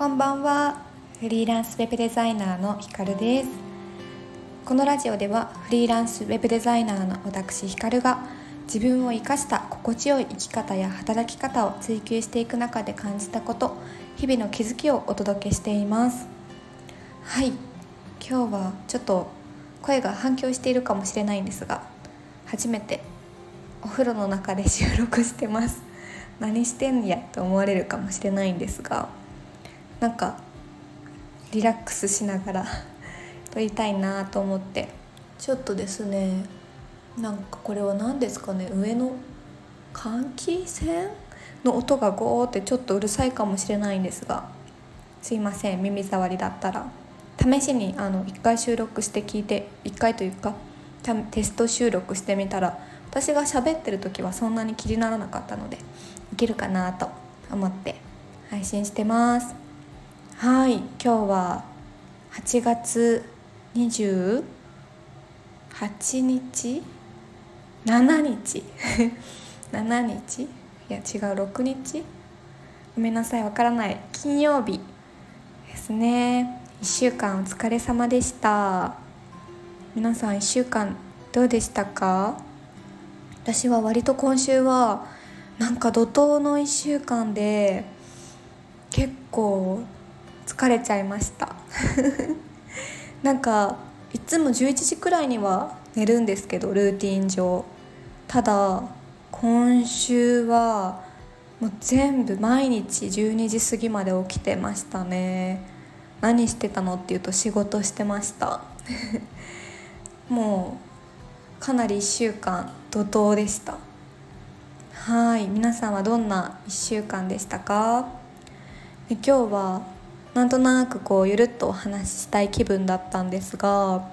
こんばんは。フリーランスウェブデザイナーのひかるです。このラジオではフリーランスウェブデザイナーの私ひかるが自分を生かした心地よい生き方や働き方を追求していく中で感じたこと日々の気づきをお届けしています。はい。今日はちょっと声が反響しているかもしれないんですが初めてお風呂の中で収録してます。何してんやと思われるかもしれないんですがなんかリラックスしながら 撮りたいなと思って。ちょっとですねなんかこれは何ですかね上の換気扇の音がゴーってちょっとうるさいかもしれないんですが。すいません耳障りだったら。試しにあの1回収録して聞いて1回というかテスト収録してみたら私が喋ってる時はそんなに気にならなかったのでいけるかなと思って配信してます。はい今日は8月28日？7日？7日？いや違う6日？ごめんなさいわからない。金曜日ですね。1週間お疲れ様でした。皆さん1週間どうでしたか？私は割と今週はなんか怒涛の1週間で結構疲れちゃいました。なんかいつも11時くらいには寝るんですけどルーティン上。ただ今週はもう全部毎日12時過ぎまで起きてましたね。何してたのっていうと仕事してました。もうかなり1週間怒涛でした。はい皆さんはどんな1週間でしたか？今日はなんとなくこうゆるっとお話ししたい気分だったんですが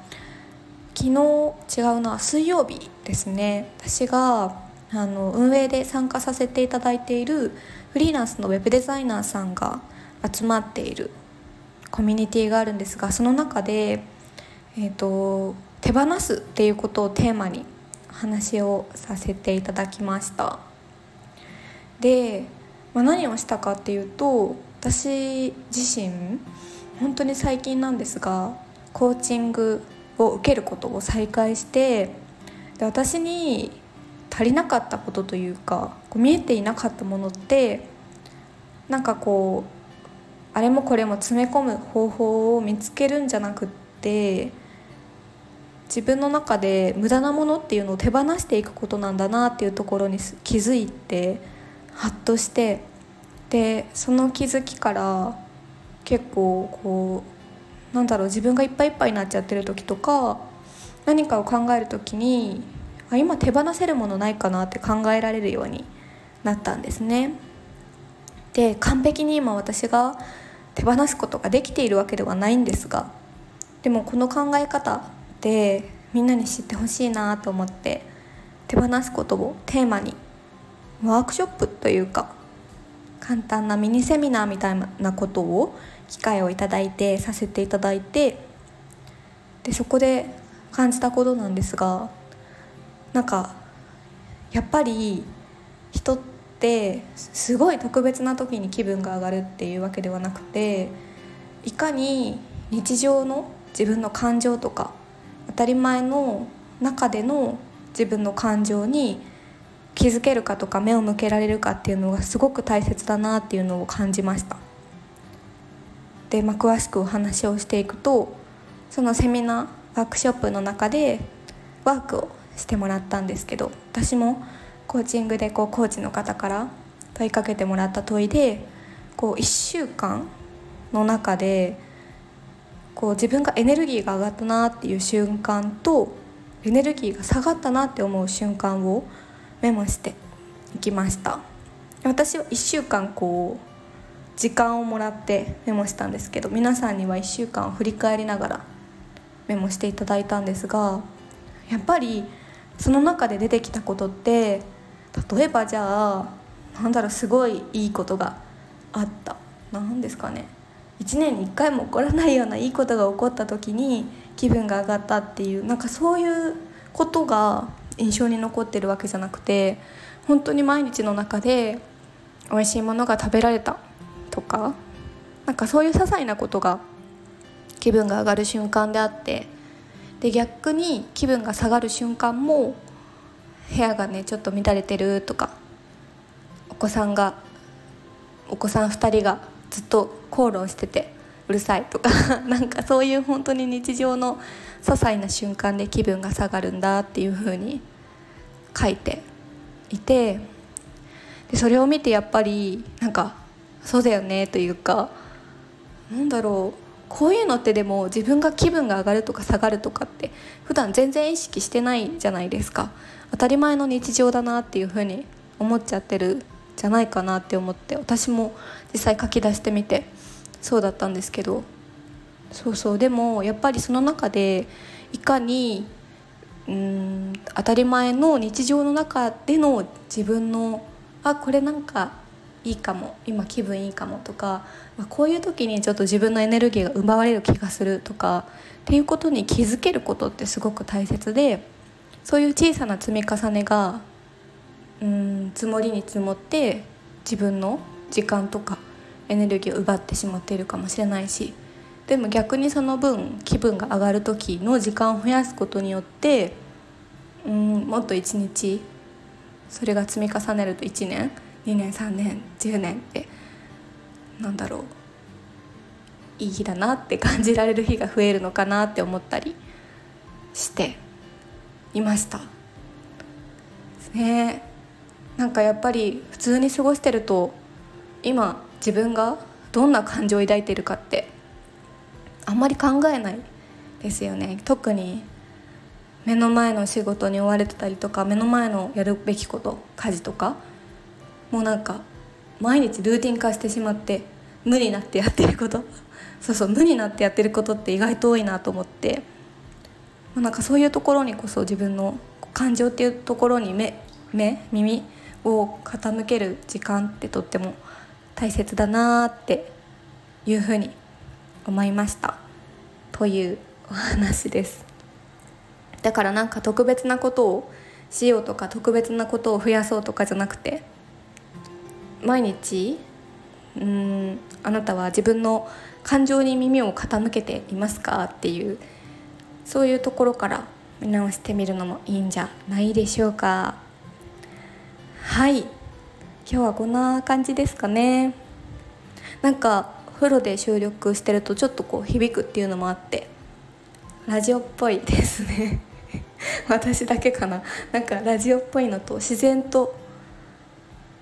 昨日違うのは水曜日ですね。私があの運営で参加させていただいているフリーランスのウェブデザイナーさんが集まっているコミュニティがあるんですがその中で、えーと、手放すっていうことをテーマに話をさせていただきました。で、まあ、何をしたかっていうと私自身本当に最近なんですがコーチングを受けることを再開してで私に足りなかったことというかこう見えていなかったものってなんかこうあれもこれも詰め込む方法を見つけるんじゃなくって自分の中で無駄なものっていうのを手放していくことなんだなっていうところに気づいてハッとしてでその気づきから結構こうなんだろう自分がいっぱいいっぱいになっちゃってる時とか何かを考える時にあ今手放せるものないかなって考えられるようになったんですね。で完璧に今私が手放すことができているわけではないんですがでもこの考え方でみんなに知ってほしいなと思って手放すことをテーマにワークショップというか簡単なミニセミナーみたいなことを機会をいただいてさせていただいてでそこで感じたことなんですがなんかやっぱり人ってすごい特別な時に気分が上がるっていうわけではなくていかに日常の自分の感情とか当たり前の中での自分の感情に気づけるかとか目を向けられるかっていうのがすごく大切だなっていうのを感じました。で、まあ、詳しくお話をしていくとそのセミナーワークショップの中でワークをしてもらったんですけど私もコーチングでこうコーチの方から問いかけてもらった問いでこう1週間の中でこう自分がエネルギーが上がったなっていう瞬間とエネルギーが下がったなって思う瞬間をメモしていきました。私は1週間こう時間をもらってメモしたんですけど皆さんには1週間を振り返りながらメモしていただいたんですがやっぱりその中で出てきたことって例えばじゃあなんだろうすごいいいことがあった。何ですかね。1年に1回も起こらないようないいことが起こった時に気分が上がったっていうなんかそういうことが印象に残ってるわけじゃなくて本当に毎日の中で美味しいものが食べられたとかなんかそういう些細なことが気分が上がる瞬間であってで逆に気分が下がる瞬間も部屋がねちょっと乱れてるとかお子さんがお子さん2人がずっと口論しててうるさいとか なんかそういう本当に日常の些細な瞬間で気分が下がるんだっていう風に書いていてでそれを見てやっぱりなんかそうだよねというかなんだろうこういうのってでも自分が気分が上がるとか下がるとかって普段全然意識してないじゃないですか。当たり前の日常だなっていうふうに思っちゃってるじゃないかなって思って私も実際書き出してみてそうだったんですけど。そうそうでもやっぱりその中でいかにうん当たり前の日常の中での自分のあこれなんかいいかも今気分いいかもとか、まあ、こういう時にちょっと自分のエネルギーが奪われる気がするとかっていうことに気づけることってすごく大切でそういう小さな積み重ねがうん積もりに積もって自分の時間とかエネルギーを奪ってしまっているかもしれないしでも逆にその分気分が上がる時の時間を増やすことによってうんもっと一日それが積み重ねると1年2年3年10年ってなんだろういい日だなって感じられる日が増えるのかなって思ったりしていました。ねなんかやっぱり普通に過ごしてると今自分がどんな感情を抱いているかってあんまり考えないですよね。特に目の前の仕事に追われてたりとか目の前のやるべきこと家事とかもうなんか毎日ルーティン化してしまって無になってやってること。そうそう無になってやってることって意外と多いなと思ってなんかそういうところにこそ自分の感情っていうところに目目耳を傾ける時間ってとっても大切だなっていうふうに思いました。というお話です。だからなんか特別なことをしようとか特別なことを増やそうとかじゃなくて毎日うんあなたは自分の感情に耳を傾けていますかっていうそういうところから見直してみるのもいいんじゃないでしょうか。はい。今日はこんな感じですかね。なんかお風呂で収録してるとちょっとこう響くっていうのもあってラジオっぽいですね。私だけかな。なんかラジオっぽいのと自然と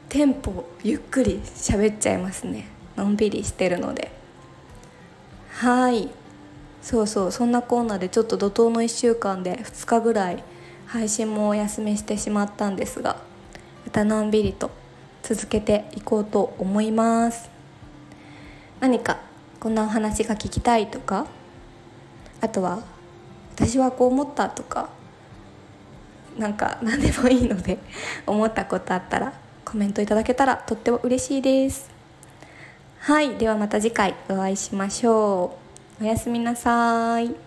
テンポゆっくり喋っちゃいますね。のんびりしてるので。はい。そうそう。そんなコーナーでちょっと怒涛の1週間で2日ぐらい配信もお休みしてしまったんですがまたのんびりと続けていこうと思います。何かこんなお話が聞きたいとかあとは私はこう思ったとかなんか何でもいいので 思ったことあったらコメントいただけたらとっても嬉しいです。はいではまた次回お会いしましょう。おやすみなさい。